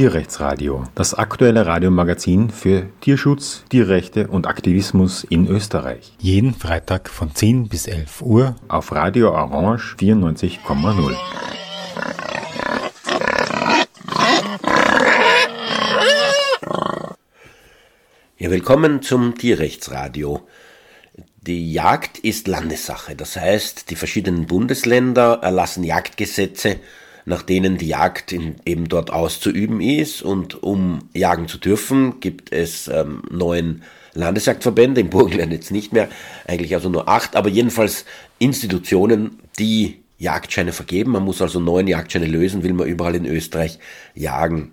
Tierrechtsradio, das aktuelle Radiomagazin für Tierschutz, Tierrechte und Aktivismus in Österreich. Jeden Freitag von 10 bis 11 Uhr auf Radio Orange 94,0. Ja, willkommen zum Tierrechtsradio. Die Jagd ist Landessache, das heißt, die verschiedenen Bundesländer erlassen Jagdgesetze, nach denen die Jagd in, eben dort auszuüben ist. Und um jagen zu dürfen, gibt es ähm, neun Landesjagdverbände, im Burgenland jetzt nicht mehr, eigentlich also nur acht, aber jedenfalls Institutionen, die Jagdscheine vergeben. Man muss also neun Jagdscheine lösen, will man überall in Österreich jagen.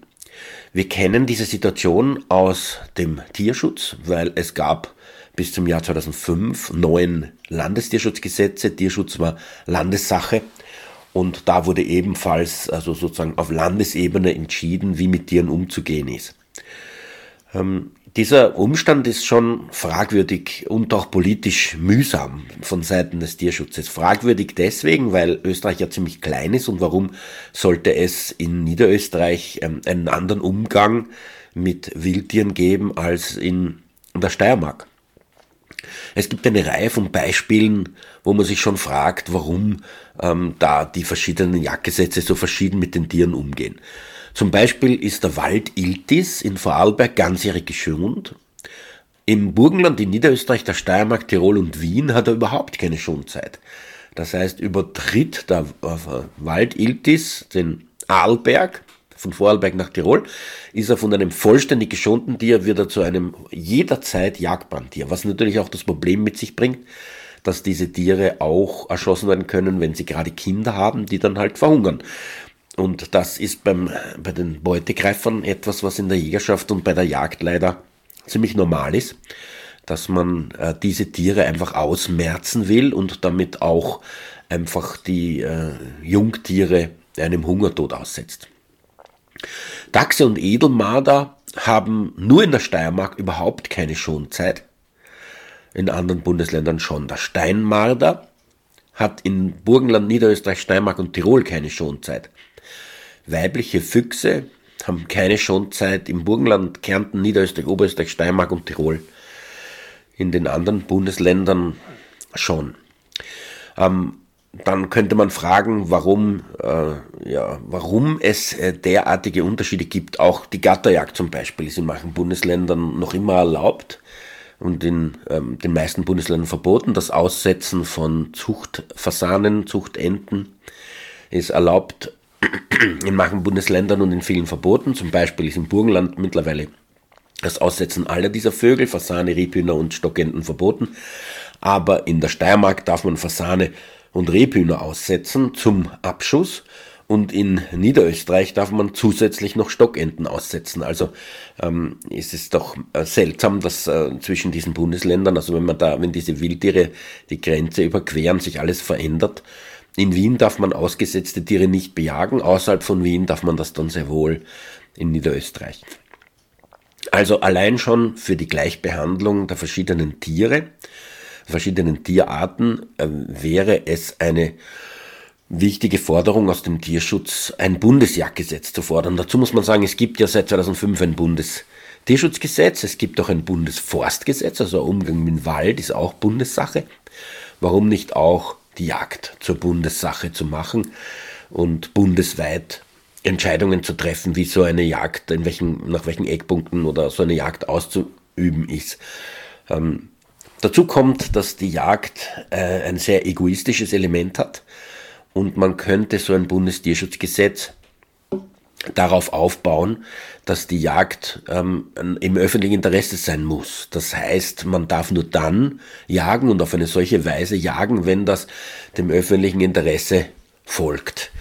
Wir kennen diese Situation aus dem Tierschutz, weil es gab bis zum Jahr 2005 neun Landestierschutzgesetze. Tierschutz war Landessache. Und da wurde ebenfalls, also sozusagen auf Landesebene entschieden, wie mit Tieren umzugehen ist. Ähm, dieser Umstand ist schon fragwürdig und auch politisch mühsam von Seiten des Tierschutzes. Fragwürdig deswegen, weil Österreich ja ziemlich klein ist und warum sollte es in Niederösterreich ähm, einen anderen Umgang mit Wildtieren geben als in der Steiermark. Es gibt eine Reihe von Beispielen, wo man sich schon fragt, warum ähm, da die verschiedenen Jagdgesetze so verschieden mit den Tieren umgehen. Zum Beispiel ist der Wald Iltis in Vorarlberg ganzjährig geschont. Im Burgenland, in Niederösterreich, der Steiermark, Tirol und Wien hat er überhaupt keine Schonzeit. Das heißt, übertritt der äh, Wald Iltis den Arlberg, von Vorarlberg nach Tirol, ist er von einem vollständig geschonten Tier wieder zu einem jederzeit jagbaren Tier, was natürlich auch das Problem mit sich bringt, dass diese Tiere auch erschossen werden können, wenn sie gerade Kinder haben, die dann halt verhungern. Und das ist beim, bei den Beutegreifern etwas, was in der Jägerschaft und bei der Jagd leider ziemlich normal ist, dass man äh, diese Tiere einfach ausmerzen will und damit auch einfach die äh, Jungtiere einem Hungertod aussetzt. Dachse und Edelmarder haben nur in der Steiermark überhaupt keine Schonzeit. In anderen Bundesländern schon. Der Steinmarder hat in Burgenland, Niederösterreich, Steiermark und Tirol keine Schonzeit. Weibliche Füchse haben keine Schonzeit im Burgenland, Kärnten, Niederösterreich, Oberösterreich, Steiermark und Tirol. In den anderen Bundesländern schon. Ähm, dann könnte man fragen, warum, äh, ja, warum es äh, derartige Unterschiede gibt. Auch die Gatterjagd zum Beispiel ist in manchen Bundesländern noch immer erlaubt und in ähm, den meisten Bundesländern verboten. Das Aussetzen von Zuchtfasanen, Zuchtenten ist erlaubt in manchen Bundesländern und in vielen verboten. Zum Beispiel ist im Burgenland mittlerweile das Aussetzen aller dieser Vögel, Fasane, Rebhühner und Stockenten verboten. Aber in der Steiermark darf man Fasane und Rebhühner aussetzen zum Abschuss. Und in Niederösterreich darf man zusätzlich noch Stockenten aussetzen. Also ähm, ist es doch äh, seltsam, dass äh, zwischen diesen Bundesländern, also wenn man da, wenn diese Wildtiere die Grenze überqueren, sich alles verändert. In Wien darf man ausgesetzte Tiere nicht bejagen, außerhalb von Wien darf man das dann sehr wohl in Niederösterreich. Also allein schon für die Gleichbehandlung der verschiedenen Tiere verschiedenen Tierarten äh, wäre es eine wichtige Forderung aus dem Tierschutz, ein Bundesjagdgesetz zu fordern. Dazu muss man sagen, es gibt ja seit 2005 ein Bundestierschutzgesetz, es gibt auch ein Bundesforstgesetz, also Umgang mit dem Wald ist auch Bundessache. Warum nicht auch die Jagd zur Bundessache zu machen und bundesweit Entscheidungen zu treffen, wie so eine Jagd, in welchen, nach welchen Eckpunkten oder so eine Jagd auszuüben ist. Ähm, Dazu kommt, dass die Jagd äh, ein sehr egoistisches Element hat und man könnte so ein Bundestierschutzgesetz darauf aufbauen, dass die Jagd ähm, im öffentlichen Interesse sein muss. Das heißt, man darf nur dann jagen und auf eine solche Weise jagen, wenn das dem öffentlichen Interesse folgt.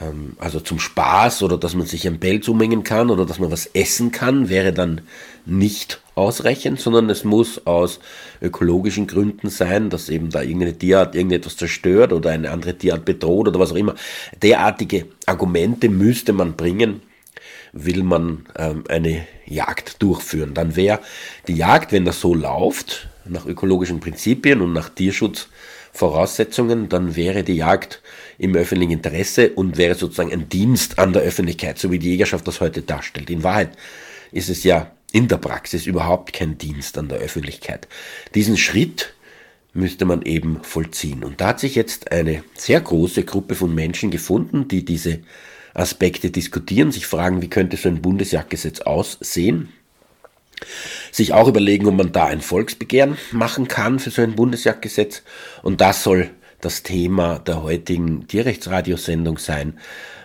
Ähm, also zum Spaß oder dass man sich ein Pelz umhängen kann oder dass man was essen kann, wäre dann nicht ausreichend, sondern es muss aus ökologischen Gründen sein, dass eben da irgendeine Tierart irgendetwas zerstört oder eine andere Tierart bedroht oder was auch immer. Derartige Argumente müsste man bringen, will man ähm, eine Jagd durchführen. Dann wäre die Jagd, wenn das so läuft, nach ökologischen Prinzipien und nach Tierschutzvoraussetzungen, dann wäre die Jagd im öffentlichen Interesse und wäre sozusagen ein Dienst an der Öffentlichkeit, so wie die Jägerschaft das heute darstellt. In Wahrheit ist es ja in der Praxis überhaupt kein Dienst an der Öffentlichkeit. Diesen Schritt müsste man eben vollziehen. Und da hat sich jetzt eine sehr große Gruppe von Menschen gefunden, die diese Aspekte diskutieren, sich fragen, wie könnte so ein Bundesjagdgesetz aussehen, sich auch überlegen, ob man da ein Volksbegehren machen kann für so ein Bundesjagdgesetz. Und das soll das Thema der heutigen Tierrechtsradiosendung sein.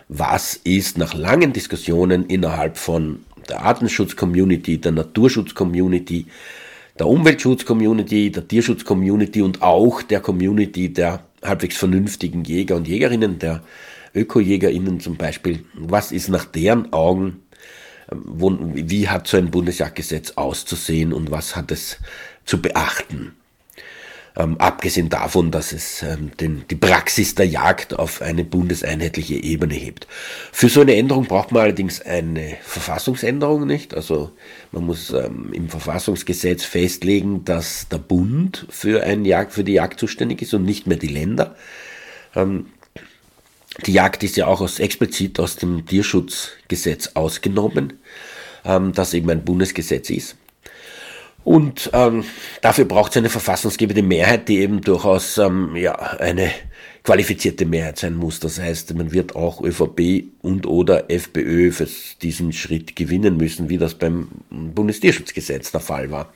Was ist nach langen Diskussionen innerhalb von der Artenschutz-Community, der Naturschutz-Community, der Umweltschutz-Community, der Tierschutz-Community und auch der Community der halbwegs vernünftigen Jäger und Jägerinnen, der ÖkojägerInnen zum Beispiel, was ist nach deren Augen, wie hat so ein Bundesjagdgesetz auszusehen und was hat es zu beachten? Ähm, abgesehen davon, dass es ähm, den, die Praxis der Jagd auf eine bundeseinheitliche Ebene hebt. Für so eine Änderung braucht man allerdings eine Verfassungsänderung, nicht? Also man muss ähm, im Verfassungsgesetz festlegen, dass der Bund für, ein Jagd, für die Jagd zuständig ist und nicht mehr die Länder. Ähm, die Jagd ist ja auch aus, explizit aus dem Tierschutzgesetz ausgenommen, ähm, das eben ein Bundesgesetz ist. Und ähm, dafür braucht es eine verfassungsgebende Mehrheit, die eben durchaus ähm, ja, eine qualifizierte Mehrheit sein muss. Das heißt, man wird auch ÖVP und oder FPÖ für diesen Schritt gewinnen müssen, wie das beim Bundestierschutzgesetz der Fall war.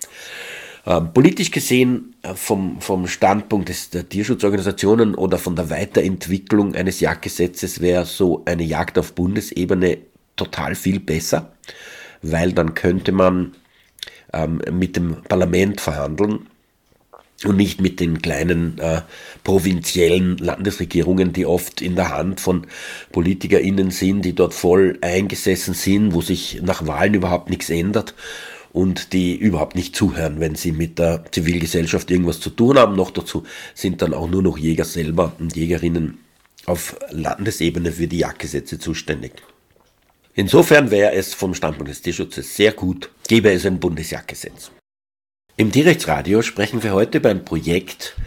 Ähm, politisch gesehen, äh, vom, vom Standpunkt des, der Tierschutzorganisationen oder von der Weiterentwicklung eines Jagdgesetzes wäre so eine Jagd auf Bundesebene total viel besser, weil dann könnte man ähm, mit dem Parlament verhandeln und nicht mit den kleinen äh, provinziellen Landesregierungen, die oft in der Hand von PolitikerInnen sind, die dort voll eingesessen sind, wo sich nach Wahlen überhaupt nichts ändert und die überhaupt nicht zuhören, wenn sie mit der Zivilgesellschaft irgendwas zu tun haben. Noch dazu sind dann auch nur noch Jäger selber und Jägerinnen auf Landesebene für die Jagdgesetze zuständig. Insofern wäre es vom Standpunkt des Tierschutzes sehr gut, gäbe es ein Bundesjagdgesetz. Im Tierrechtsradio sprechen wir heute beim Projekt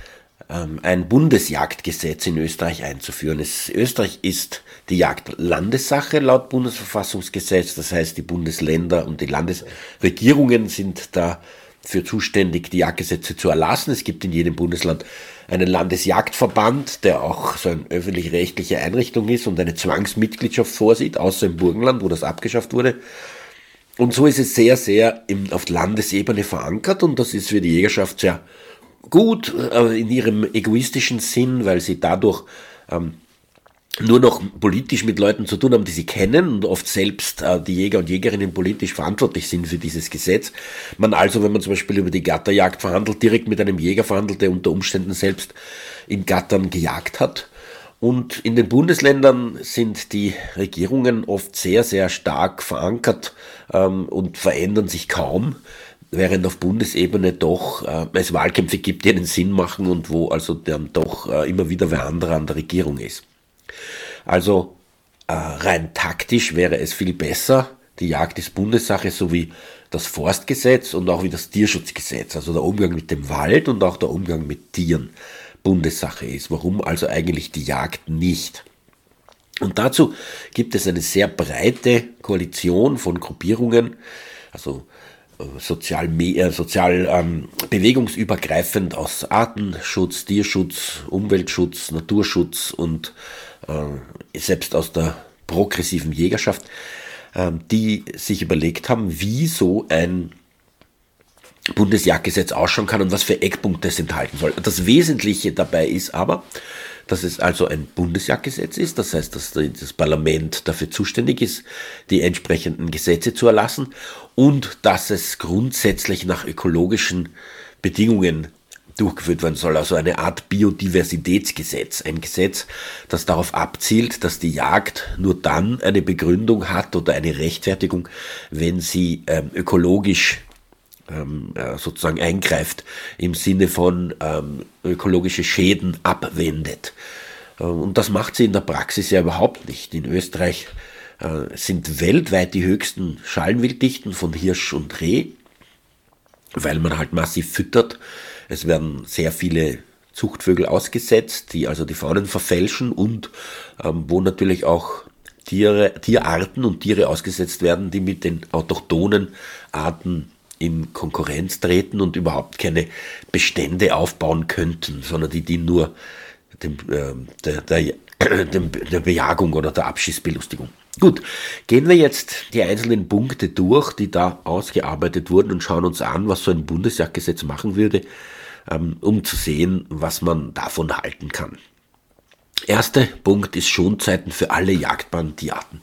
ähm, ein Bundesjagdgesetz in Österreich einzuführen. Es, Österreich ist die Jagd Landessache laut Bundesverfassungsgesetz, das heißt die Bundesländer und die Landesregierungen sind dafür zuständig, die Jagdgesetze zu erlassen. Es gibt in jedem Bundesland einen Landesjagdverband, der auch so eine öffentlich-rechtliche Einrichtung ist und eine Zwangsmitgliedschaft vorsieht, außer im Burgenland, wo das abgeschafft wurde. Und so ist es sehr, sehr im, auf Landesebene verankert und das ist für die Jägerschaft sehr gut äh, in ihrem egoistischen Sinn, weil sie dadurch ähm, nur noch politisch mit Leuten zu tun haben, die sie kennen und oft selbst äh, die Jäger und Jägerinnen politisch verantwortlich sind für dieses Gesetz. Man also, wenn man zum Beispiel über die Gatterjagd verhandelt, direkt mit einem Jäger verhandelt, der unter Umständen selbst in Gattern gejagt hat. Und in den Bundesländern sind die Regierungen oft sehr, sehr stark verankert ähm, und verändern sich kaum, während auf Bundesebene doch äh, es Wahlkämpfe gibt, die einen Sinn machen und wo also dann doch äh, immer wieder wer anderer an der Regierung ist. Also äh, rein taktisch wäre es viel besser, die Jagd ist Bundessache, so wie das Forstgesetz und auch wie das Tierschutzgesetz, also der Umgang mit dem Wald und auch der Umgang mit Tieren Bundessache ist. Warum also eigentlich die Jagd nicht? Und dazu gibt es eine sehr breite Koalition von Gruppierungen, also äh, sozial, äh, sozial ähm, bewegungsübergreifend aus Artenschutz, Tierschutz, Umweltschutz, Naturschutz und selbst aus der progressiven Jägerschaft, äh, die sich überlegt haben, wie so ein Bundesjagdgesetz ausschauen kann und was für Eckpunkte es enthalten soll. Das Wesentliche dabei ist aber, dass es also ein Bundesjagdgesetz ist, das heißt, dass das Parlament dafür zuständig ist, die entsprechenden Gesetze zu erlassen und dass es grundsätzlich nach ökologischen Bedingungen durchgeführt werden soll, also eine Art Biodiversitätsgesetz, ein Gesetz, das darauf abzielt, dass die Jagd nur dann eine Begründung hat oder eine Rechtfertigung, wenn sie ähm, ökologisch ähm, sozusagen eingreift im Sinne von ähm, ökologische Schäden abwendet. Äh, und das macht sie in der Praxis ja überhaupt nicht. In Österreich äh, sind weltweit die höchsten Schalenwilddichten von Hirsch und Reh. weil man halt massiv füttert. Es werden sehr viele Zuchtvögel ausgesetzt, die also die Faunen verfälschen und ähm, wo natürlich auch Tiere, Tierarten und Tiere ausgesetzt werden, die mit den autochthonen Arten in Konkurrenz treten und überhaupt keine Bestände aufbauen könnten, sondern die dienen nur dem, äh, der, der, der Bejagung oder der Abschießbelustigung. Gut, gehen wir jetzt die einzelnen Punkte durch, die da ausgearbeitet wurden und schauen uns an, was so ein Bundesjagdgesetz machen würde, um zu sehen, was man davon halten kann. Erster Punkt ist Schonzeiten für alle jagdbaren Tierarten.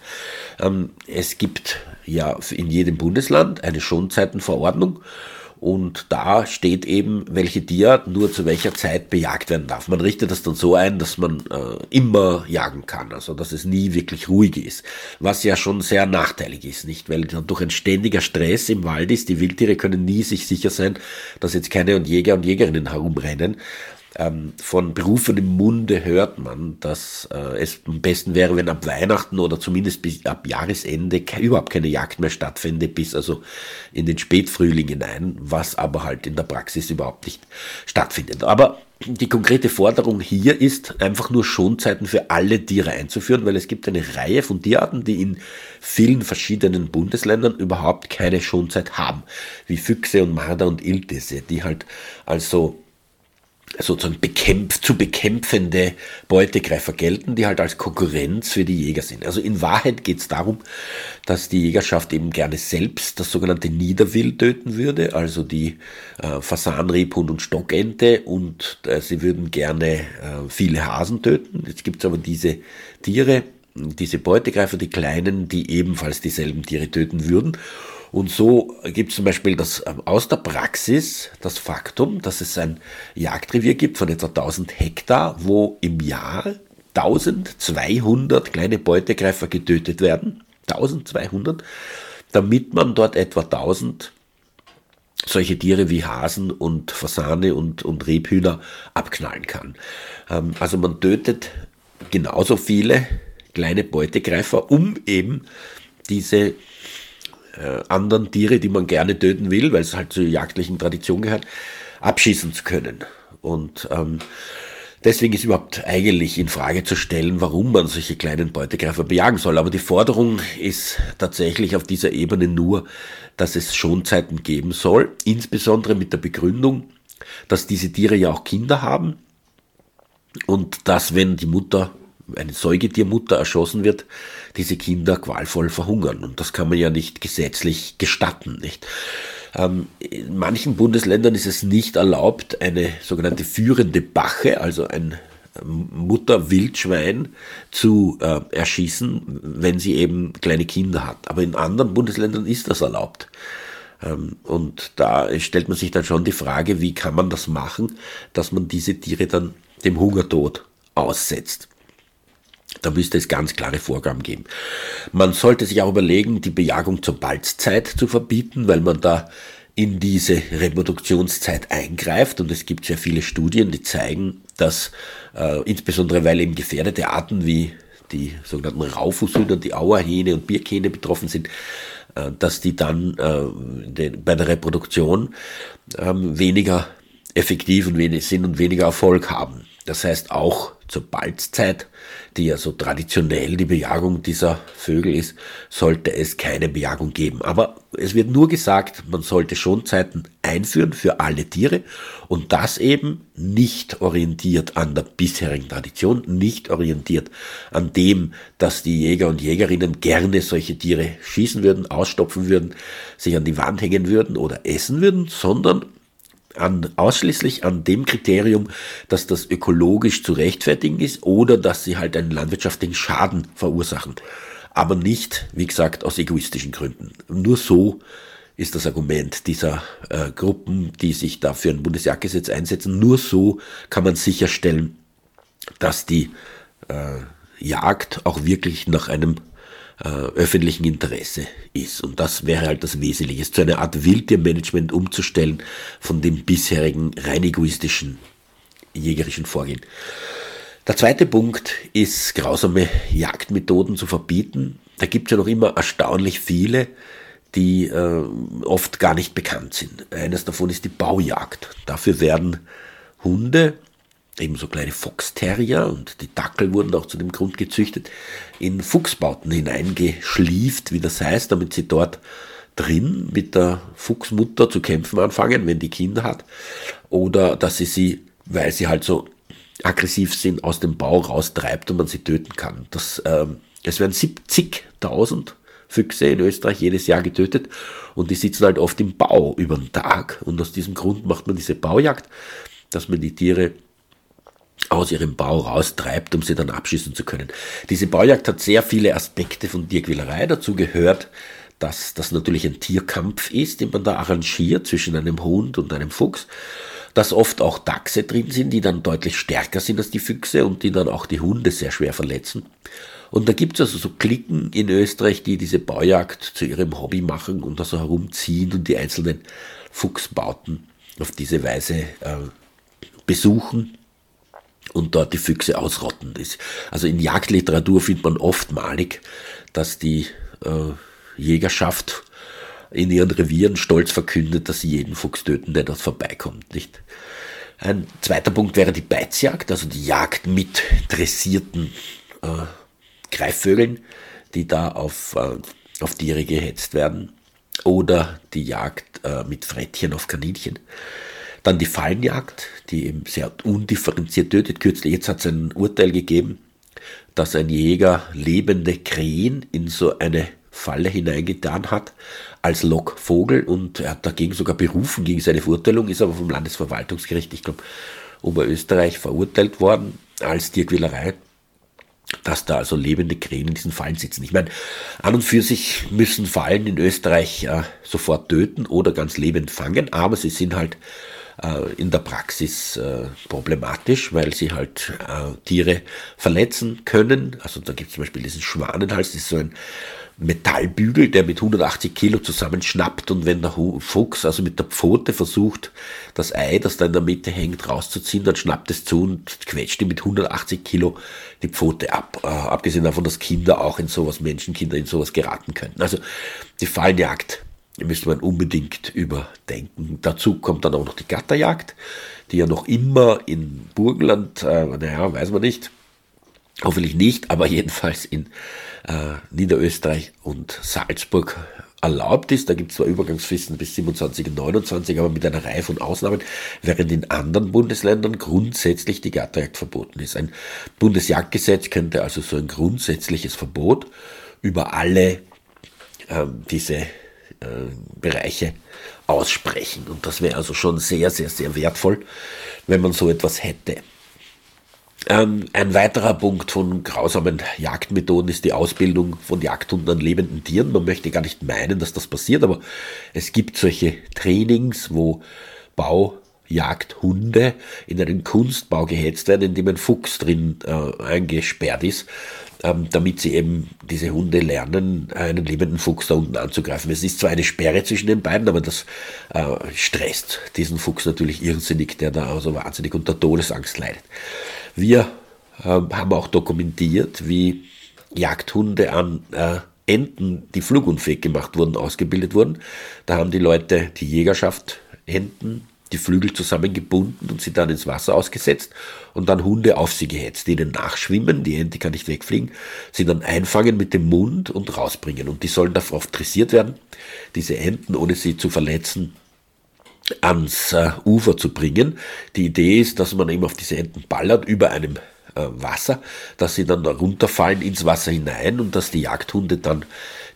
Ähm, es gibt ja in jedem Bundesland eine Schonzeitenverordnung und da steht eben, welche Tier nur zu welcher Zeit bejagt werden darf. Man richtet das dann so ein, dass man äh, immer jagen kann, also dass es nie wirklich ruhig ist. Was ja schon sehr nachteilig ist, nicht? Weil durch ein ständiger Stress im Wald ist, die Wildtiere können nie sich sicher sein, dass jetzt keine Jäger und Jägerinnen herumrennen ähm, von berufenem Munde hört man, dass äh, es am besten wäre, wenn ab Weihnachten oder zumindest bis ab Jahresende überhaupt keine Jagd mehr stattfände, bis also in den Spätfrühling hinein, was aber halt in der Praxis überhaupt nicht stattfindet. Aber die konkrete Forderung hier ist, einfach nur Schonzeiten für alle Tiere einzuführen, weil es gibt eine Reihe von Tierarten, die in vielen verschiedenen Bundesländern überhaupt keine Schonzeit haben, wie Füchse und Marder und Iltisse, die halt also sozusagen bekämpf, zu bekämpfende Beutegreifer gelten, die halt als Konkurrenz für die Jäger sind. Also in Wahrheit geht es darum, dass die Jägerschaft eben gerne selbst das sogenannte Niederwild töten würde, also die äh, Fasan, Rebhund und Stockente und äh, sie würden gerne äh, viele Hasen töten. Jetzt gibt es aber diese Tiere, diese Beutegreifer, die kleinen, die ebenfalls dieselben Tiere töten würden. Und so gibt es zum Beispiel das, ähm, aus der Praxis das Faktum, dass es ein Jagdrevier gibt von etwa 1000 Hektar, wo im Jahr 1200 kleine Beutegreifer getötet werden. 1200, damit man dort etwa 1000 solche Tiere wie Hasen und Fasane und, und Rebhühner abknallen kann. Ähm, also man tötet genauso viele kleine Beutegreifer, um eben diese äh, anderen Tiere, die man gerne töten will, weil es halt zur jagdlichen Tradition gehört, abschießen zu können. Und ähm, deswegen ist überhaupt eigentlich in Frage zu stellen, warum man solche kleinen Beutegreifer bejagen soll. Aber die Forderung ist tatsächlich auf dieser Ebene nur, dass es Schonzeiten geben soll, insbesondere mit der Begründung, dass diese Tiere ja auch Kinder haben und dass wenn die Mutter eine Säugetiermutter erschossen wird, diese Kinder qualvoll verhungern. Und das kann man ja nicht gesetzlich gestatten, nicht? Ähm, in manchen Bundesländern ist es nicht erlaubt, eine sogenannte führende Bache, also ein ähm, Mutterwildschwein zu äh, erschießen, wenn sie eben kleine Kinder hat. Aber in anderen Bundesländern ist das erlaubt. Ähm, und da stellt man sich dann schon die Frage, wie kann man das machen, dass man diese Tiere dann dem Hungertod aussetzt. Da müsste es ganz klare Vorgaben geben. Man sollte sich auch überlegen, die Bejagung zur Balzzeit zu verbieten, weil man da in diese Reproduktionszeit eingreift und es gibt sehr viele Studien, die zeigen, dass äh, insbesondere weil eben gefährdete Arten wie die sogenannten Raufußhühner, die Auerhähne und Birkhähne betroffen sind, äh, dass die dann äh, den, bei der Reproduktion ähm, weniger effektiv und wenig sind und weniger Erfolg haben. Das heißt auch zur Balzzeit, die ja so traditionell die Bejagung dieser Vögel ist, sollte es keine Bejagung geben. Aber es wird nur gesagt, man sollte Schonzeiten einführen für alle Tiere und das eben nicht orientiert an der bisherigen Tradition, nicht orientiert an dem, dass die Jäger und Jägerinnen gerne solche Tiere schießen würden, ausstopfen würden, sich an die Wand hängen würden oder essen würden, sondern an, ausschließlich an dem Kriterium, dass das ökologisch zu rechtfertigen ist oder dass sie halt einen landwirtschaftlichen Schaden verursachen. Aber nicht, wie gesagt, aus egoistischen Gründen. Nur so ist das Argument dieser äh, Gruppen, die sich da für ein Bundesjagdgesetz einsetzen. Nur so kann man sicherstellen, dass die äh, Jagd auch wirklich nach einem äh, öffentlichen Interesse ist. Und das wäre halt das Wesentliche, zu einer Art Wildtiermanagement umzustellen von dem bisherigen rein egoistischen jägerischen Vorgehen. Der zweite Punkt ist, grausame Jagdmethoden zu verbieten. Da gibt es ja noch immer erstaunlich viele, die äh, oft gar nicht bekannt sind. Eines davon ist die Baujagd. Dafür werden Hunde, ebenso kleine Foxterrier und die Dackel wurden auch zu dem Grund gezüchtet, in Fuchsbauten hineingeschlieft, wie das heißt, damit sie dort drin mit der Fuchsmutter zu kämpfen anfangen, wenn die Kinder hat, oder dass sie sie, weil sie halt so aggressiv sind, aus dem Bau raustreibt und man sie töten kann. Das, ähm, es werden 70.000 Füchse in Österreich jedes Jahr getötet und die sitzen halt oft im Bau über den Tag und aus diesem Grund macht man diese Baujagd, dass man die Tiere aus ihrem Bau raustreibt, um sie dann abschießen zu können. Diese Baujagd hat sehr viele Aspekte von Tierquälerei. Dazu gehört, dass das natürlich ein Tierkampf ist, den man da arrangiert zwischen einem Hund und einem Fuchs, dass oft auch Dachse drin sind, die dann deutlich stärker sind als die Füchse und die dann auch die Hunde sehr schwer verletzen. Und da gibt es also so Klicken in Österreich, die diese Baujagd zu ihrem Hobby machen und da so herumziehen und die einzelnen Fuchsbauten auf diese Weise äh, besuchen und dort die Füchse ausrotten. Also in Jagdliteratur findet man oftmalig, dass die äh, Jägerschaft in ihren Revieren stolz verkündet, dass sie jeden Fuchs töten, der dort vorbeikommt. Nicht? Ein zweiter Punkt wäre die Beizjagd, also die Jagd mit dressierten äh, Greifvögeln, die da auf, äh, auf Tiere gehetzt werden. Oder die Jagd äh, mit Frettchen auf Kaninchen. Dann die Fallenjagd, die eben sehr undifferenziert tötet. Kürzlich, jetzt hat es ein Urteil gegeben, dass ein Jäger lebende Krähen in so eine Falle hineingetan hat als Lockvogel und er hat dagegen sogar berufen gegen seine Verurteilung, ist aber vom Landesverwaltungsgericht, ich glaube, Oberösterreich verurteilt worden als Tierquälerei, dass da also lebende Krähen in diesen Fallen sitzen. Ich meine, an und für sich müssen Fallen in Österreich äh, sofort töten oder ganz lebend fangen, aber sie sind halt in der Praxis äh, problematisch, weil sie halt äh, Tiere verletzen können. Also da gibt es zum Beispiel diesen Schwanenhals, das ist so ein Metallbügel, der mit 180 Kilo zusammenschnappt und wenn der Fuchs also mit der Pfote versucht, das Ei, das da in der Mitte hängt, rauszuziehen, dann schnappt es zu und quetscht ihm mit 180 Kilo die Pfote ab. Äh, abgesehen davon, dass Kinder auch in sowas, Menschenkinder in sowas geraten könnten. Also die Fallenjagd müsste man unbedingt überdenken. Dazu kommt dann auch noch die Gatterjagd, die ja noch immer in Burgenland, äh, naja, weiß man nicht, hoffentlich nicht, aber jedenfalls in äh, Niederösterreich und Salzburg erlaubt ist. Da gibt es zwar Übergangsfristen bis 27 und 29, aber mit einer Reihe von Ausnahmen, während in anderen Bundesländern grundsätzlich die Gatterjagd verboten ist. Ein Bundesjagdgesetz könnte also so ein grundsätzliches Verbot über alle äh, diese Bereiche aussprechen. Und das wäre also schon sehr, sehr, sehr wertvoll, wenn man so etwas hätte. Ähm, ein weiterer Punkt von grausamen Jagdmethoden ist die Ausbildung von Jagdhunden an lebenden Tieren. Man möchte gar nicht meinen, dass das passiert, aber es gibt solche Trainings, wo Baujagdhunde in einen Kunstbau gehetzt werden, in dem ein Fuchs drin äh, eingesperrt ist, ähm, damit sie eben diese Hunde lernen, einen lebenden Fuchs da unten anzugreifen. Es ist zwar eine Sperre zwischen den beiden, aber das äh, stresst diesen Fuchs natürlich irrsinnig, der da also wahnsinnig unter Todesangst leidet. Wir äh, haben auch dokumentiert, wie Jagdhunde an äh, Enten, die flugunfähig gemacht wurden, ausgebildet wurden. Da haben die Leute, die Jägerschaft, Enten, die Flügel zusammengebunden und sie dann ins Wasser ausgesetzt und dann Hunde auf sie gehetzt, die ihnen nachschwimmen, die Ente kann nicht wegfliegen, sie dann einfangen mit dem Mund und rausbringen. Und die sollen darauf dressiert werden, diese Enten, ohne sie zu verletzen, ans äh, Ufer zu bringen. Die Idee ist, dass man eben auf diese Enten ballert über einem äh, Wasser, dass sie dann runterfallen ins Wasser hinein und dass die Jagdhunde dann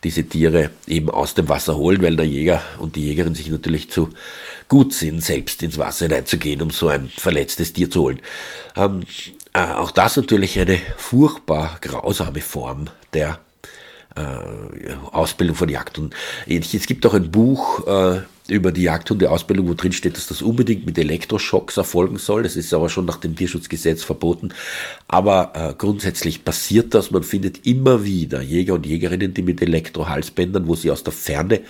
diese Tiere eben aus dem Wasser holen, weil der Jäger und die Jägerin sich natürlich zu gut sind, selbst ins Wasser hineinzugehen, um so ein verletztes Tier zu holen. Ähm, äh, auch das natürlich eine furchtbar grausame Form der äh, Ausbildung von Jagdhunden. Es gibt auch ein Buch äh, über die Jagdhundeausbildung, wo drin steht, dass das unbedingt mit Elektroschocks erfolgen soll. Das ist aber schon nach dem Tierschutzgesetz verboten. Aber äh, grundsätzlich passiert das. Man findet immer wieder Jäger und Jägerinnen, die mit Elektrohalsbändern, wo sie aus der Ferne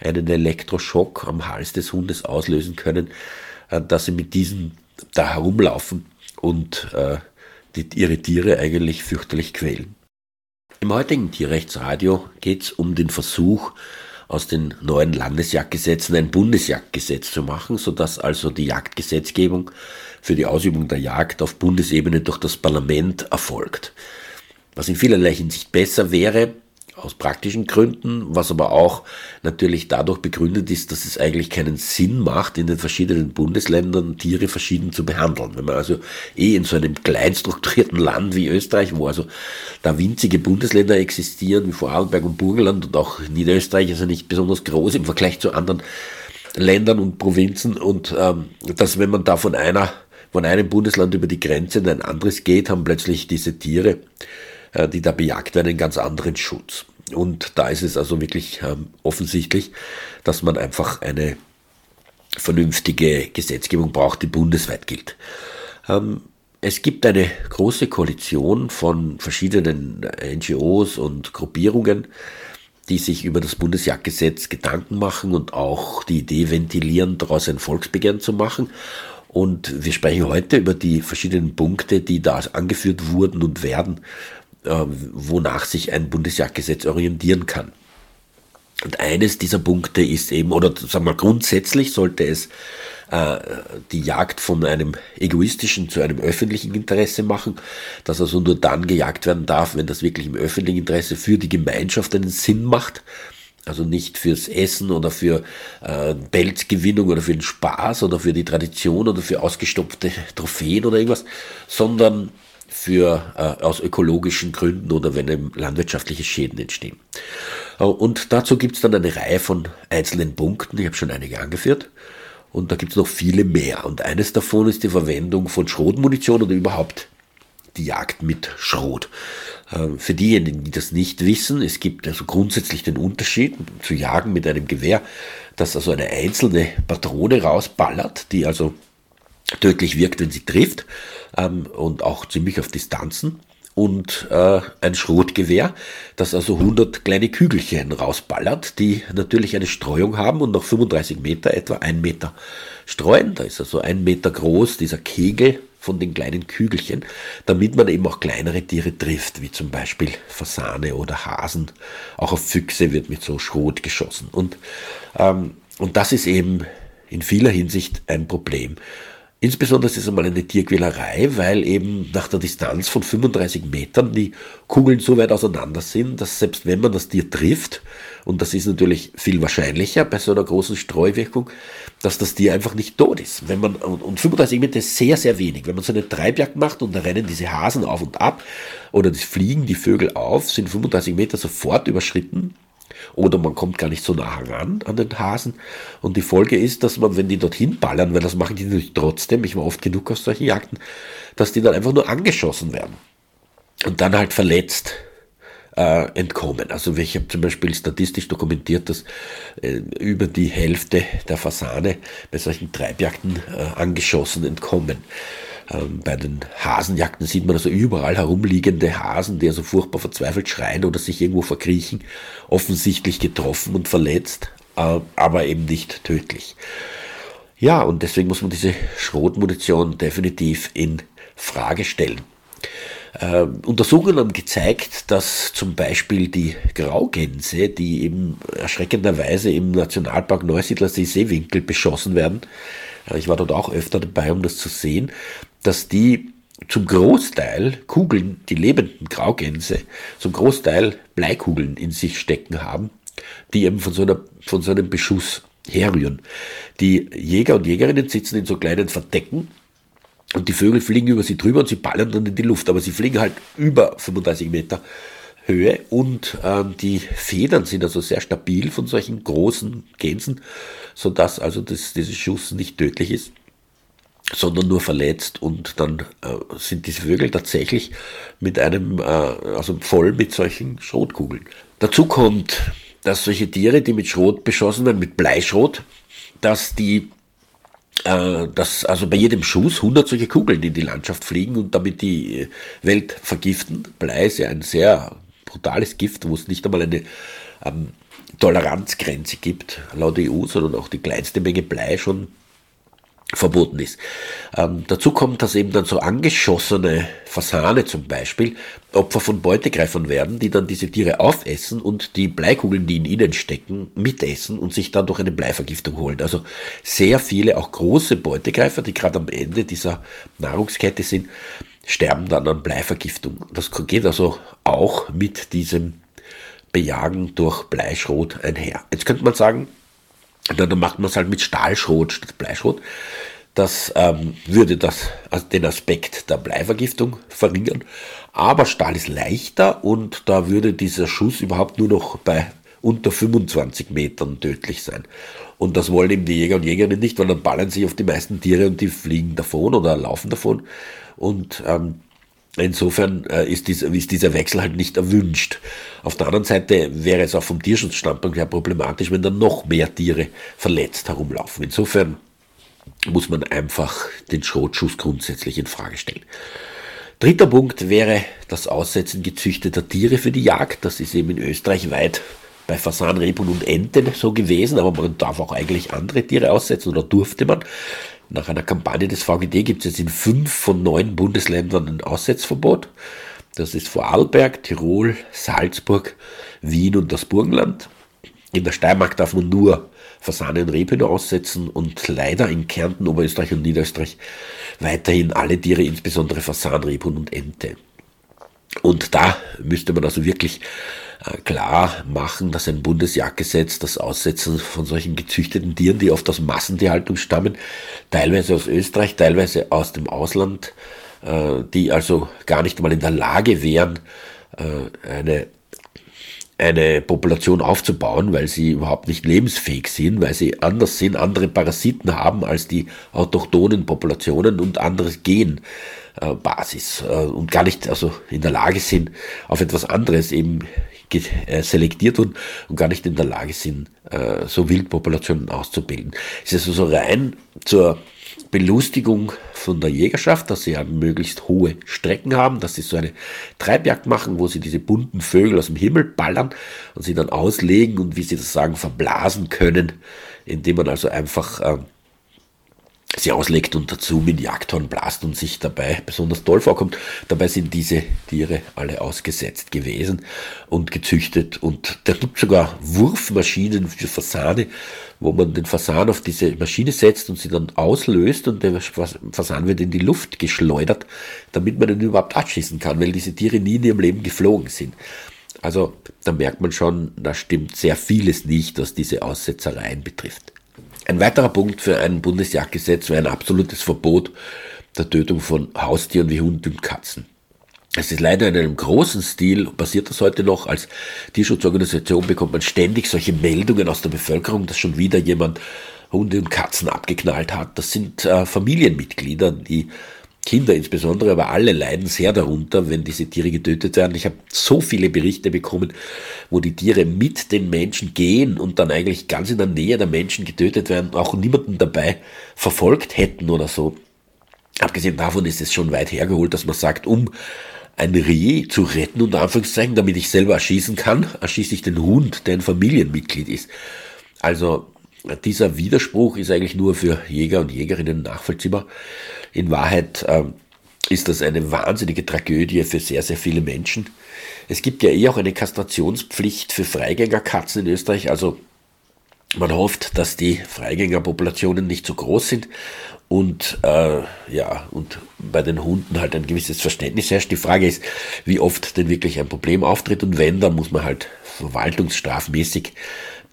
einen Elektroschock am Hals des Hundes auslösen können, äh, dass sie mit diesen da herumlaufen und äh, die, ihre Tiere eigentlich fürchterlich quälen. Im heutigen Tierrechtsradio geht es um den Versuch, aus den neuen Landesjagdgesetzen ein Bundesjagdgesetz zu machen, sodass also die Jagdgesetzgebung für die Ausübung der Jagd auf Bundesebene durch das Parlament erfolgt. Was in vielerlei Hinsicht besser wäre, aus praktischen Gründen, was aber auch natürlich dadurch begründet ist, dass es eigentlich keinen Sinn macht, in den verschiedenen Bundesländern Tiere verschieden zu behandeln. Wenn man also eh in so einem kleinstrukturierten Land wie Österreich, wo also da winzige Bundesländer existieren, wie Vorarlberg und Burgenland und auch Niederösterreich ist ja nicht besonders groß im Vergleich zu anderen Ländern und Provinzen und ähm, dass wenn man da von einer von einem Bundesland über die Grenze in ein anderes geht, haben plötzlich diese Tiere die da bejagt werden, einen ganz anderen Schutz. Und da ist es also wirklich ähm, offensichtlich, dass man einfach eine vernünftige Gesetzgebung braucht, die bundesweit gilt. Ähm, es gibt eine große Koalition von verschiedenen NGOs und Gruppierungen, die sich über das Bundesjagdgesetz Gedanken machen und auch die Idee ventilieren, daraus ein Volksbegehren zu machen. Und wir sprechen heute über die verschiedenen Punkte, die da angeführt wurden und werden, äh, wonach sich ein Bundesjagdgesetz orientieren kann. Und eines dieser Punkte ist eben, oder sagen wir grundsätzlich sollte es äh, die Jagd von einem egoistischen zu einem öffentlichen Interesse machen, dass also nur dann gejagt werden darf, wenn das wirklich im öffentlichen Interesse für die Gemeinschaft einen Sinn macht. Also nicht fürs Essen oder für äh, Pelzgewinnung oder für den Spaß oder für die Tradition oder für ausgestopfte Trophäen oder irgendwas, sondern für, äh, aus ökologischen Gründen oder wenn eben landwirtschaftliche Schäden entstehen. Äh, und dazu gibt es dann eine Reihe von einzelnen Punkten, ich habe schon einige angeführt. Und da gibt es noch viele mehr. Und eines davon ist die Verwendung von Schrotmunition oder überhaupt die Jagd mit Schrot. Äh, für diejenigen, die das nicht wissen, es gibt also grundsätzlich den Unterschied zu jagen mit einem Gewehr, das also eine einzelne Patrone rausballert, die also tödlich wirkt, wenn sie trifft ähm, und auch ziemlich auf Distanzen und äh, ein Schrotgewehr, das also 100 kleine Kügelchen rausballert, die natürlich eine Streuung haben und nach 35 Meter etwa ein Meter streuen. Da ist also ein Meter groß dieser Kegel von den kleinen Kügelchen, damit man eben auch kleinere Tiere trifft, wie zum Beispiel Fasane oder Hasen. Auch auf Füchse wird mit so Schrot geschossen. Und, ähm, und das ist eben in vieler Hinsicht ein Problem. Insbesondere ist es einmal eine Tierquälerei, weil eben nach der Distanz von 35 Metern die Kugeln so weit auseinander sind, dass selbst wenn man das Tier trifft, und das ist natürlich viel wahrscheinlicher bei so einer großen Streuwirkung, dass das Tier einfach nicht tot ist. Wenn man, und 35 Meter ist sehr, sehr wenig. Wenn man so eine Treibjagd macht und da rennen diese Hasen auf und ab oder das fliegen die Vögel auf, sind 35 Meter sofort überschritten oder man kommt gar nicht so nah ran an den Hasen. Und die Folge ist, dass man, wenn die dorthin ballern, weil das machen die natürlich trotzdem, ich war oft genug auf solchen Jagden, dass die dann einfach nur angeschossen werden. Und dann halt verletzt äh, entkommen. Also ich habe zum Beispiel statistisch dokumentiert, dass äh, über die Hälfte der Fasane bei solchen Treibjagden äh, angeschossen entkommen. Ähm, bei den Hasenjagden sieht man also überall herumliegende Hasen, die also furchtbar verzweifelt schreien oder sich irgendwo verkriechen, offensichtlich getroffen und verletzt, äh, aber eben nicht tödlich. Ja, und deswegen muss man diese Schrotmunition definitiv in Frage stellen. Äh, Untersuchungen haben gezeigt, dass zum Beispiel die Graugänse, die eben erschreckenderweise im Nationalpark Neusiedlersee Seewinkel beschossen werden, äh, ich war dort auch öfter dabei, um das zu sehen, dass die zum Großteil Kugeln, die lebenden Graugänse, zum Großteil Bleikugeln in sich stecken haben, die eben von so, einer, von so einem Beschuss herrühren. Die Jäger und Jägerinnen sitzen in so kleinen Verdecken und die Vögel fliegen über sie drüber und sie ballern dann in die Luft, aber sie fliegen halt über 35 Meter Höhe und ähm, die Federn sind also sehr stabil von solchen großen Gänsen, sodass also das, dieser Schuss nicht tödlich ist sondern nur verletzt und dann äh, sind diese Vögel tatsächlich mit einem, äh, also voll mit solchen Schrotkugeln. Dazu kommt, dass solche Tiere, die mit Schrot beschossen werden, mit Bleischrot, dass die äh, dass also bei jedem Schuss 100 solche Kugeln in die Landschaft fliegen und damit die Welt vergiften. Blei ist ja ein sehr brutales Gift, wo es nicht einmal eine ähm, Toleranzgrenze gibt, laut EU, sondern auch die kleinste Menge Blei schon verboten ist. Ähm, dazu kommt, dass eben dann so angeschossene Fasane zum Beispiel Opfer von Beutegreifern werden, die dann diese Tiere aufessen und die Bleikugeln, die in ihnen stecken, mitessen und sich dann durch eine Bleivergiftung holen. Also sehr viele, auch große Beutegreifer, die gerade am Ende dieser Nahrungskette sind, sterben dann an Bleivergiftung. Das geht also auch mit diesem Bejagen durch Bleischrot einher. Jetzt könnte man sagen, na, dann macht man es halt mit Stahlschrot statt Bleischrot. Das ähm, würde das, also den Aspekt der Bleivergiftung verringern. Aber Stahl ist leichter und da würde dieser Schuss überhaupt nur noch bei unter 25 Metern tödlich sein. Und das wollen eben die Jäger und Jägerinnen nicht, weil dann ballern sich auf die meisten Tiere und die fliegen davon oder laufen davon. Und ähm, insofern äh, ist, dieser, Wechsel halt nicht erwünscht. Auf der anderen Seite wäre es auch vom Tierschutzstandpunkt her problematisch, wenn dann noch mehr Tiere verletzt herumlaufen. Insofern muss man einfach den Schrotschuss grundsätzlich in Frage stellen. Dritter Punkt wäre das Aussetzen gezüchteter Tiere für die Jagd. Das ist eben in Österreich weit bei Fasan, Rebhuhn und Enten so gewesen, aber man darf auch eigentlich andere Tiere aussetzen oder durfte man. Nach einer Kampagne des VGD gibt es jetzt in fünf von neun Bundesländern ein Aussetzverbot. Das ist Vorarlberg, Tirol, Salzburg, Wien und das Burgenland. In der Steiermark darf man nur Fasane und Rebhühner aussetzen und leider in Kärnten, Oberösterreich und Niederösterreich weiterhin alle Tiere, insbesondere Fasan, Rebhuhn und Ente. Und da müsste man also wirklich äh, klar machen, dass ein Bundesjagdgesetz das Aussetzen von solchen gezüchteten Tieren, die oft aus Massentierhaltung stammen, teilweise aus Österreich, teilweise aus dem Ausland, äh, die also gar nicht mal in der Lage wären, äh, eine eine Population aufzubauen, weil sie überhaupt nicht lebensfähig sind, weil sie anders sind, andere Parasiten haben als die autochthonen Populationen und anderes Genbasis und gar nicht also in der Lage sind, auf etwas anderes eben äh, selektiert wurden und gar nicht in der Lage sind, äh, so Wildpopulationen auszubilden. Es ist also so rein zur Belustigung von der Jägerschaft, dass sie ja möglichst hohe Strecken haben, dass sie so eine Treibjagd machen, wo sie diese bunten Vögel aus dem Himmel ballern und sie dann auslegen und wie sie das sagen, verblasen können, indem man also einfach äh, sie auslegt und dazu mit Jagdhorn blast und sich dabei besonders toll vorkommt. Dabei sind diese Tiere alle ausgesetzt gewesen und gezüchtet und da gibt sogar Wurfmaschinen für Fasane, wo man den Fasan auf diese Maschine setzt und sie dann auslöst und der Fasan wird in die Luft geschleudert, damit man ihn überhaupt abschießen kann, weil diese Tiere nie in ihrem Leben geflogen sind. Also da merkt man schon, da stimmt sehr vieles nicht, was diese Aussetzereien betrifft. Ein weiterer Punkt für ein Bundesjagdgesetz wäre ein absolutes Verbot der Tötung von Haustieren wie Hunden und Katzen. Es ist leider in einem großen Stil, passiert das heute noch, als Tierschutzorganisation bekommt man ständig solche Meldungen aus der Bevölkerung, dass schon wieder jemand Hunde und Katzen abgeknallt hat. Das sind äh, Familienmitglieder, die Kinder insbesondere, aber alle leiden sehr darunter, wenn diese Tiere getötet werden. Ich habe so viele Berichte bekommen, wo die Tiere mit den Menschen gehen und dann eigentlich ganz in der Nähe der Menschen getötet werden, auch niemanden dabei verfolgt hätten oder so. Abgesehen davon ist es schon weit hergeholt, dass man sagt, um ein Reh zu retten, unter Anführungszeichen, damit ich selber erschießen kann, erschieße ich den Hund, der ein Familienmitglied ist. Also dieser Widerspruch ist eigentlich nur für Jäger und Jägerinnen nachvollziehbar. In Wahrheit ähm, ist das eine wahnsinnige Tragödie für sehr, sehr viele Menschen. Es gibt ja eh auch eine Kastrationspflicht für Freigängerkatzen in Österreich. Also man hofft, dass die Freigängerpopulationen nicht so groß sind und äh, ja, und bei den Hunden halt ein gewisses Verständnis herrscht. Die Frage ist, wie oft denn wirklich ein Problem auftritt und wenn, dann muss man halt verwaltungsstrafmäßig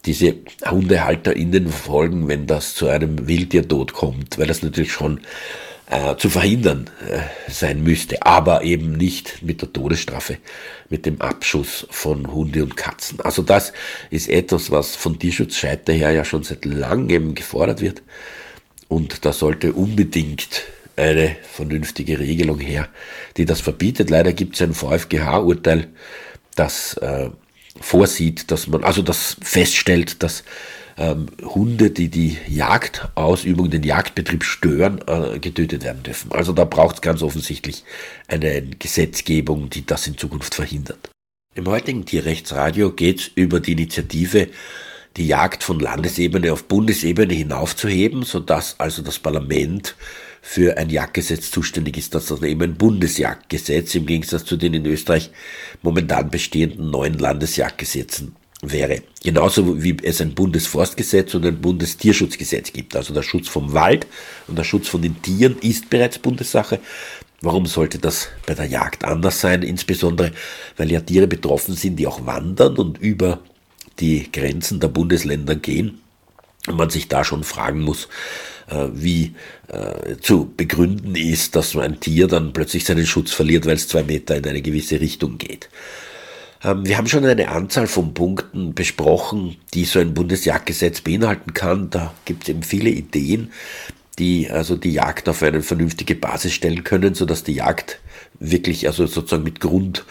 diese HundehalterInnen folgen, wenn das zu einem Wildtiertod kommt, weil das natürlich schon äh, zu verhindern äh, sein müsste, aber eben nicht mit der Todesstrafe, mit dem Abschuss von Hunde und Katzen. Also das ist etwas, was von Tierschutzscheiter her ja schon seit langem gefordert wird und da sollte unbedingt eine vernünftige Regelung her, die das verbietet. Leider gibt es ein VfGH-Urteil, das äh, vorsieht, dass man, also das feststellt, dass ähm, Hunde, die die Jagdausübung, den Jagdbetrieb stören, äh, getötet werden dürfen. Also da braucht es ganz offensichtlich eine Gesetzgebung, die das in Zukunft verhindert. Im heutigen Tierrechtsradio geht es über die Initiative die Jagd von Landesebene auf Bundesebene hinaufzuheben, sodass also das Parlament für ein Jagdgesetz zuständig ist, das ist eben ein Bundesjagdgesetz im Gegensatz zu den in Österreich momentan bestehenden neuen Landesjagdgesetzen wäre. Genauso wie es ein Bundesforstgesetz und ein Bundestierschutzgesetz gibt. Also der Schutz vom Wald und der Schutz von den Tieren ist bereits Bundessache. Warum sollte das bei der Jagd anders sein? Insbesondere, weil ja Tiere betroffen sind, die auch wandern und über die Grenzen der Bundesländer gehen. Und man sich da schon fragen muss, äh, wie äh, zu begründen ist, dass ein Tier dann plötzlich seinen Schutz verliert, weil es zwei Meter in eine gewisse Richtung geht. Ähm, wir haben schon eine Anzahl von Punkten besprochen, die so ein Bundesjagdgesetz beinhalten kann. Da gibt es eben viele Ideen, die also die Jagd auf eine vernünftige Basis stellen können, sodass die Jagd wirklich also sozusagen mit Grund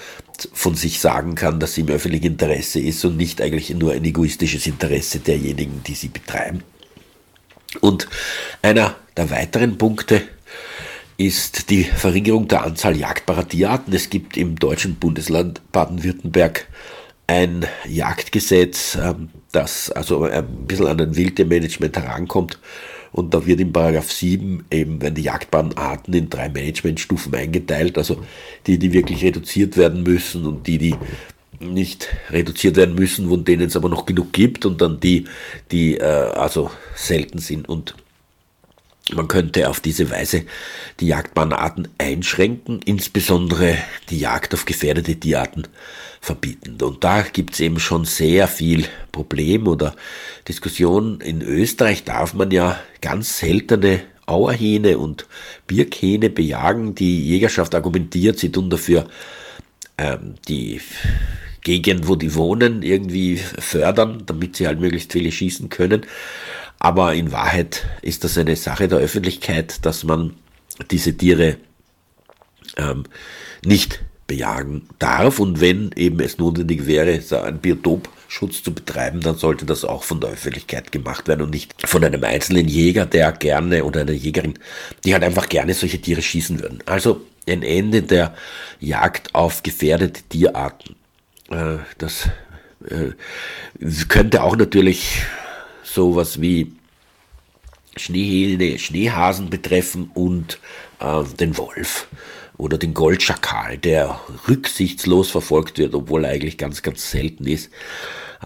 von sich sagen kann, dass sie im öffentlichen Interesse ist und nicht eigentlich nur ein egoistisches Interesse derjenigen, die sie betreiben. Und einer der weiteren Punkte, ist die Verringerung der Anzahl jagdbarer Tierarten. Es gibt im deutschen Bundesland Baden-Württemberg ein Jagdgesetz, ähm, das also ein bisschen an ein Wildtiermanagement herankommt. Und da wird in Paragraph 7 eben, wenn die jagdbaren Arten in drei Managementstufen eingeteilt, also die, die wirklich reduziert werden müssen und die, die nicht reduziert werden müssen, von denen es aber noch genug gibt und dann die, die äh, also selten sind. Und man könnte auf diese Weise die Jagdbahnarten einschränken, insbesondere die Jagd auf gefährdete Tierarten verbieten. Und da gibt es eben schon sehr viel Problem oder Diskussion. In Österreich darf man ja ganz seltene Auerhähne und Birkhähne bejagen. Die Jägerschaft argumentiert, sie tun dafür ähm, die Gegend, wo die wohnen, irgendwie fördern, damit sie halt möglichst viele schießen können. Aber in Wahrheit ist das eine Sache der Öffentlichkeit, dass man diese Tiere ähm, nicht bejagen darf. Und wenn eben es notwendig wäre, so einen Biotopschutz zu betreiben, dann sollte das auch von der Öffentlichkeit gemacht werden und nicht von einem einzelnen Jäger, der gerne oder einer Jägerin, die halt einfach gerne solche Tiere schießen würden. Also ein Ende der Jagd auf gefährdete Tierarten. Äh, das äh, könnte auch natürlich sowas wie Schneehähne, Schneehasen betreffen und äh, den Wolf oder den Goldschakal, der rücksichtslos verfolgt wird, obwohl er eigentlich ganz, ganz selten ist.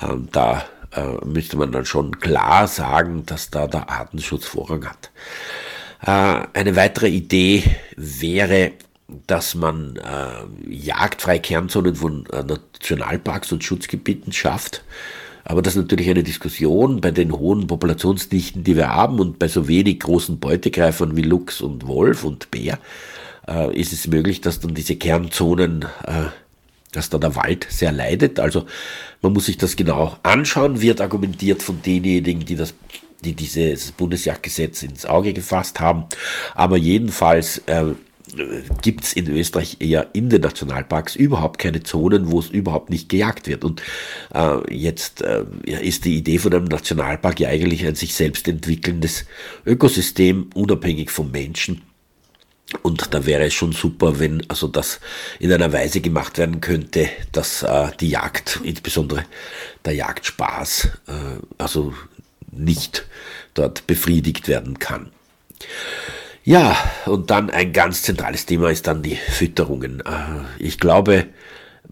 Ähm, da äh, müsste man dann schon klar sagen, dass da der Artenschutz Vorrang hat. Äh, eine weitere Idee wäre, dass man äh, jagdfreie Kernzonen von äh, Nationalparks und Schutzgebieten schafft. Aber das ist natürlich eine Diskussion bei den hohen Populationsdichten, die wir haben und bei so wenig großen Beutegreifern wie Luchs und Wolf und Bär äh, ist es möglich, dass dann diese Kernzonen, äh, dass da der Wald sehr leidet. Also man muss sich das genau anschauen, wird argumentiert von denjenigen, die das die dieses Bundesjagdgesetz ins Auge gefasst haben. Aber jedenfalls äh, gibt es in Österreich eher in den Nationalparks überhaupt keine Zonen, wo es überhaupt nicht gejagt wird. Und äh, jetzt äh, ist die Idee von einem Nationalpark ja eigentlich ein sich selbst entwickelndes Ökosystem, unabhängig vom Menschen. Und da wäre es schon super, wenn also das in einer Weise gemacht werden könnte, dass äh, die Jagd, insbesondere der Jagdspaß, äh, also nicht dort befriedigt werden kann. Ja, und dann ein ganz zentrales Thema ist dann die Fütterungen. Äh, ich glaube,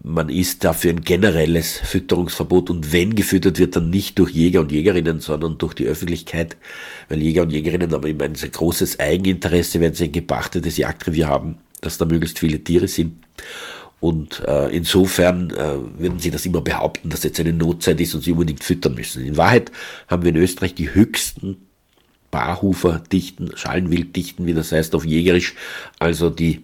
man ist dafür ein generelles Fütterungsverbot und wenn gefüttert wird, dann nicht durch Jäger und Jägerinnen, sondern durch die Öffentlichkeit, weil Jäger und Jägerinnen haben immer ein sehr großes Eigeninteresse, wenn sie ein gepachtetes Jagdrevier haben, dass da möglichst viele Tiere sind. Und äh, insofern äh, würden sie das immer behaupten, dass jetzt eine Notzeit ist und sie unbedingt füttern müssen. In Wahrheit haben wir in Österreich die höchsten Barhuferdichten, Schalenwilddichten, wie das heißt auf Jägerisch, also die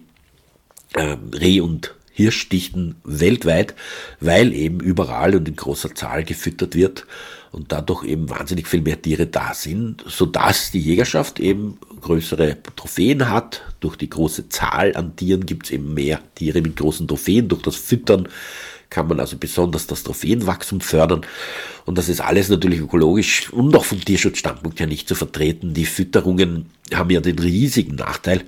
äh, Reh- und Hirschdichten weltweit, weil eben überall und in großer Zahl gefüttert wird und dadurch eben wahnsinnig viel mehr Tiere da sind, sodass die Jägerschaft eben größere Trophäen hat. Durch die große Zahl an Tieren gibt es eben mehr Tiere mit großen Trophäen. Durch das Füttern kann man also besonders das Trophäenwachstum fördern. Und das ist alles natürlich ökologisch und auch vom Tierschutzstandpunkt her nicht zu vertreten. Die Fütterungen haben ja den riesigen Nachteil,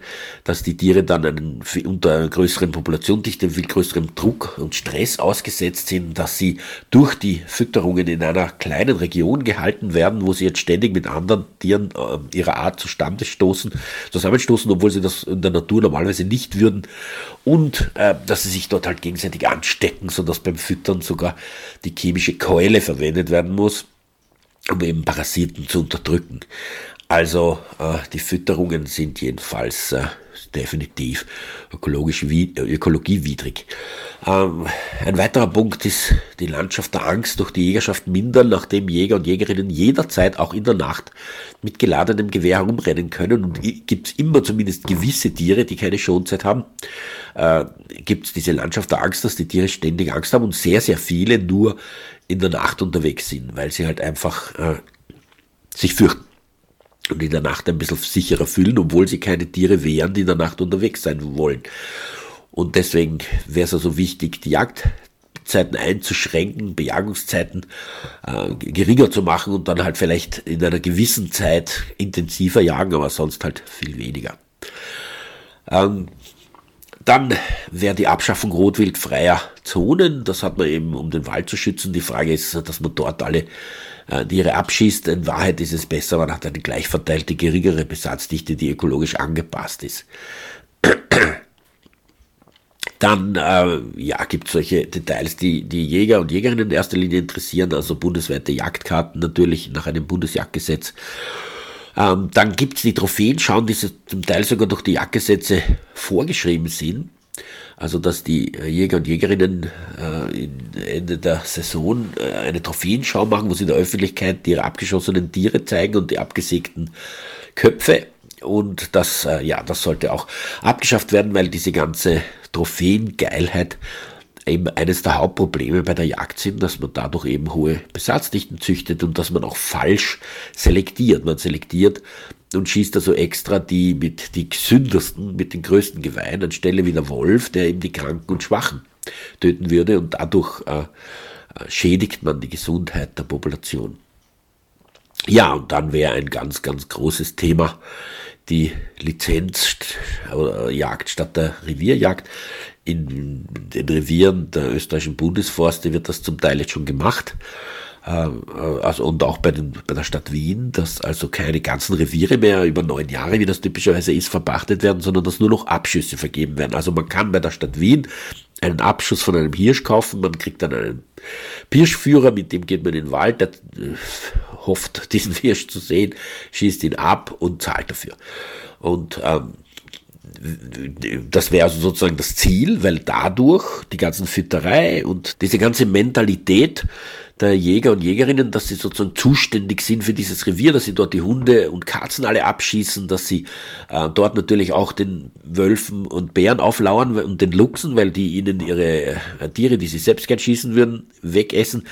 dass die Tiere dann einen, unter einer größeren Populationdichte, viel größerem Druck und Stress ausgesetzt sind, dass sie durch die Fütterungen in einer kleinen Region gehalten werden, wo sie jetzt ständig mit anderen Tieren äh, ihrer Art zustande stoßen, zusammenstoßen, obwohl sie das in der Natur normalerweise nicht würden. Und äh, dass sie sich dort halt gegenseitig anstecken, sodass beim Füttern sogar die chemische Keule verwendet werden muss um eben Parasiten zu unterdrücken. Also äh, die Fütterungen sind jedenfalls äh, definitiv. Ökologisch äh, ökologiewidrig. Ähm, ein weiterer Punkt ist die Landschaft der Angst durch die Jägerschaft mindern, nachdem Jäger und Jägerinnen jederzeit, auch in der Nacht, mit geladenem Gewehr herumrennen können. Und gibt es immer zumindest gewisse Tiere, die keine Schonzeit haben, äh, gibt es diese Landschaft der Angst, dass die Tiere ständig Angst haben und sehr, sehr viele nur in der Nacht unterwegs sind, weil sie halt einfach äh, sich fürchten und in der Nacht ein bisschen sicherer fühlen, obwohl sie keine Tiere wären, die in der Nacht unterwegs sein wollen. Und deswegen wäre es also wichtig, die Jagdzeiten einzuschränken, Bejagungszeiten äh, geringer zu machen und dann halt vielleicht in einer gewissen Zeit intensiver jagen, aber sonst halt viel weniger. Ähm, dann wäre die Abschaffung rotwildfreier Zonen. Das hat man eben, um den Wald zu schützen. Die Frage ist, dass man dort alle äh, Tiere abschießt. In Wahrheit ist es besser, man hat eine gleich verteilte, geringere Besatzdichte, die ökologisch angepasst ist. Dann äh, ja, gibt es solche Details, die die Jäger und Jägerinnen in erster Linie interessieren, also bundesweite Jagdkarten natürlich nach einem Bundesjagdgesetz. Ähm, dann gibt es die Trophäen, die zum Teil sogar durch die Jagdgesetze vorgeschrieben sind. Also dass die äh, Jäger und Jägerinnen äh, Ende der Saison äh, eine Trophäenschau machen, wo sie der Öffentlichkeit ihre abgeschossenen Tiere zeigen und die abgesägten Köpfe. Und das, äh, ja, das sollte auch abgeschafft werden, weil diese ganze Trophäengeilheit eben eines der Hauptprobleme bei der Jagd sind, dass man dadurch eben hohe Besatzdichten züchtet und dass man auch falsch selektiert. Man selektiert und schießt also extra die mit die gesündesten, mit den größten Geweihen anstelle wie der Wolf, der eben die Kranken und Schwachen töten würde und dadurch äh, äh schädigt man die Gesundheit der Population. Ja, und dann wäre ein ganz, ganz großes Thema die Lizenz oder Jagd statt der Revierjagd. In den Revieren der österreichischen Bundesforste wird das zum Teil jetzt schon gemacht. Äh, also, und auch bei, den, bei der Stadt Wien, dass also keine ganzen Reviere mehr über neun Jahre, wie das typischerweise ist, verpachtet werden, sondern dass nur noch Abschüsse vergeben werden. Also man kann bei der Stadt Wien einen Abschuss von einem Hirsch kaufen, man kriegt dann einen Hirschführer, mit dem geht man in den Wald, der äh, hofft, diesen Hirsch zu sehen, schießt ihn ab und zahlt dafür. Und ähm, das wäre also sozusagen das Ziel, weil dadurch die ganzen Fütterei und diese ganze Mentalität der Jäger und Jägerinnen, dass sie sozusagen zuständig sind für dieses Revier, dass sie dort die Hunde und Katzen alle abschießen, dass sie äh, dort natürlich auch den Wölfen und Bären auflauern und den Luchsen, weil die ihnen ihre äh, Tiere, die sie selbst gern schießen würden, wegessen.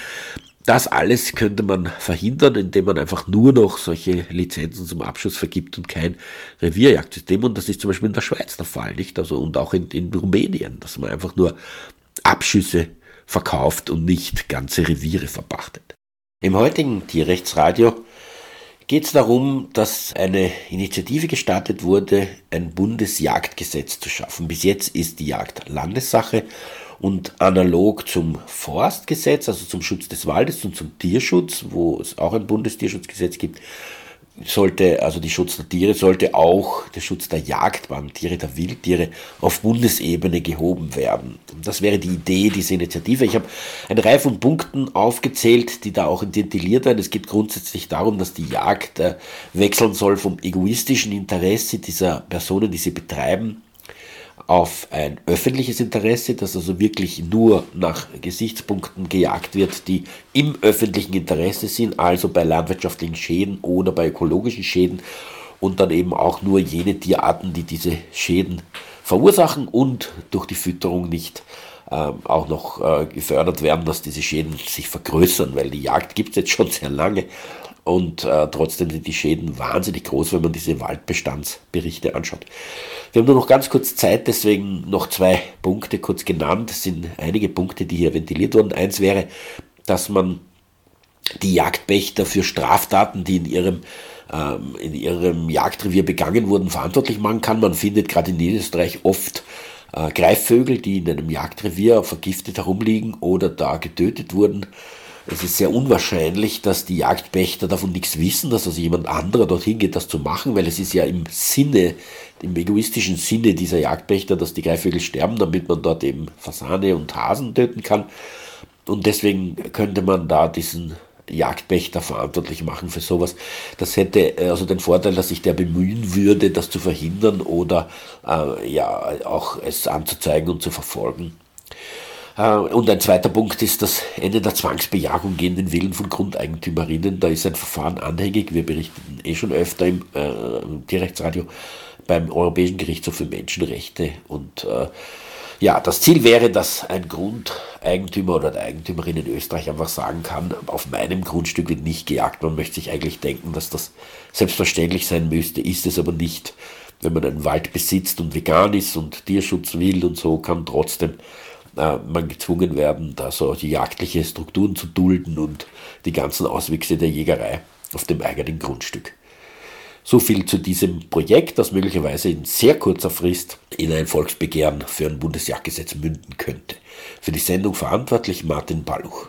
Das alles könnte man verhindern, indem man einfach nur noch solche Lizenzen zum Abschuss vergibt und kein Revierjagdsystem. Und das ist zum Beispiel in der Schweiz der Fall, nicht? Also, und auch in, in Rumänien, dass man einfach nur Abschüsse verkauft und nicht ganze Reviere verpachtet. Im heutigen Tierrechtsradio geht es darum, dass eine Initiative gestartet wurde, ein Bundesjagdgesetz zu schaffen. Bis jetzt ist die Jagd Landessache und analog zum Forstgesetz, also zum Schutz des Waldes und zum Tierschutz, wo es auch ein Bundestierschutzgesetz gibt, sollte, also die Schutz der Tiere, sollte auch der Schutz der Jagdwandtiere, der Wildtiere auf Bundesebene gehoben werden. Das wäre die Idee dieser Initiative. Ich habe eine Reihe von Punkten aufgezählt, die da auch intentilliert werden. Es geht grundsätzlich darum, dass die Jagd äh, wechseln soll vom egoistischen Interesse dieser Personen, die sie betreiben, auf ein öffentliches Interesse, dass also wirklich nur nach Gesichtspunkten gejagt wird, die im öffentlichen Interesse sind, also bei landwirtschaftlichen Schäden oder bei ökologischen Schäden und dann eben auch nur jene Tierarten, die diese Schäden verursachen und durch die Fütterung nicht äh, auch noch äh, gefördert werden, dass diese Schäden sich vergrößern, weil die Jagd gibt es jetzt schon sehr lange und äh, trotzdem sind die Schäden wahnsinnig groß, wenn man diese Waldbestandsberichte anschaut. Wir haben nur noch ganz kurz Zeit, deswegen noch zwei Punkte kurz genannt. Es sind einige Punkte, die hier ventiliert wurden. Eins wäre, dass man die Jagdpächter für Straftaten, die in ihrem ähm, in ihrem Jagdrevier begangen wurden, verantwortlich machen kann. Man findet gerade in Niederösterreich oft äh, Greifvögel, die in einem Jagdrevier vergiftet herumliegen oder da getötet wurden. Es ist sehr unwahrscheinlich, dass die Jagdpächter davon nichts wissen, dass also jemand anderer dorthin geht, das zu machen, weil es ist ja im Sinne, im egoistischen Sinne dieser Jagdpächter, dass die Greifvögel sterben, damit man dort eben Fasane und Hasen töten kann. Und deswegen könnte man da diesen Jagdpächter verantwortlich machen für sowas. Das hätte äh, also den Vorteil, dass sich der bemühen würde, das zu verhindern oder äh, ja auch es anzuzeigen und zu verfolgen. Äh, und ein zweiter Punkt ist das Ende der Zwangsbejagung gegen den Willen von Grundeigentümerinnen. Da ist ein Verfahren anhängig. Wir berichten eh schon öfter im, äh, Tierrechtsradio beim Europäischen Gerichtshof für Menschenrechte und äh, ja, das Ziel wäre, dass ein Grundeigentümer oder eine Eigentümerin in Österreich einfach sagen kann, auf meinem Grundstück wird nicht gejagt. Man möchte sich eigentlich denken, dass das selbstverständlich sein müsste, ist es aber nicht. Wenn man einen Wald besitzt und vegan ist und Tierschutz will und so, kann trotzdem äh, man gezwungen werden, da so jagdliche Strukturen zu dulden und die ganzen Auswüchse der Jägerei auf dem eigenen Grundstück. So viel zu diesem Projekt, das möglicherweise in sehr kurzer Frist in ein Volksbegehren für ein Bundesjagdgesetz münden könnte. Für die Sendung verantwortlich Martin Balluch.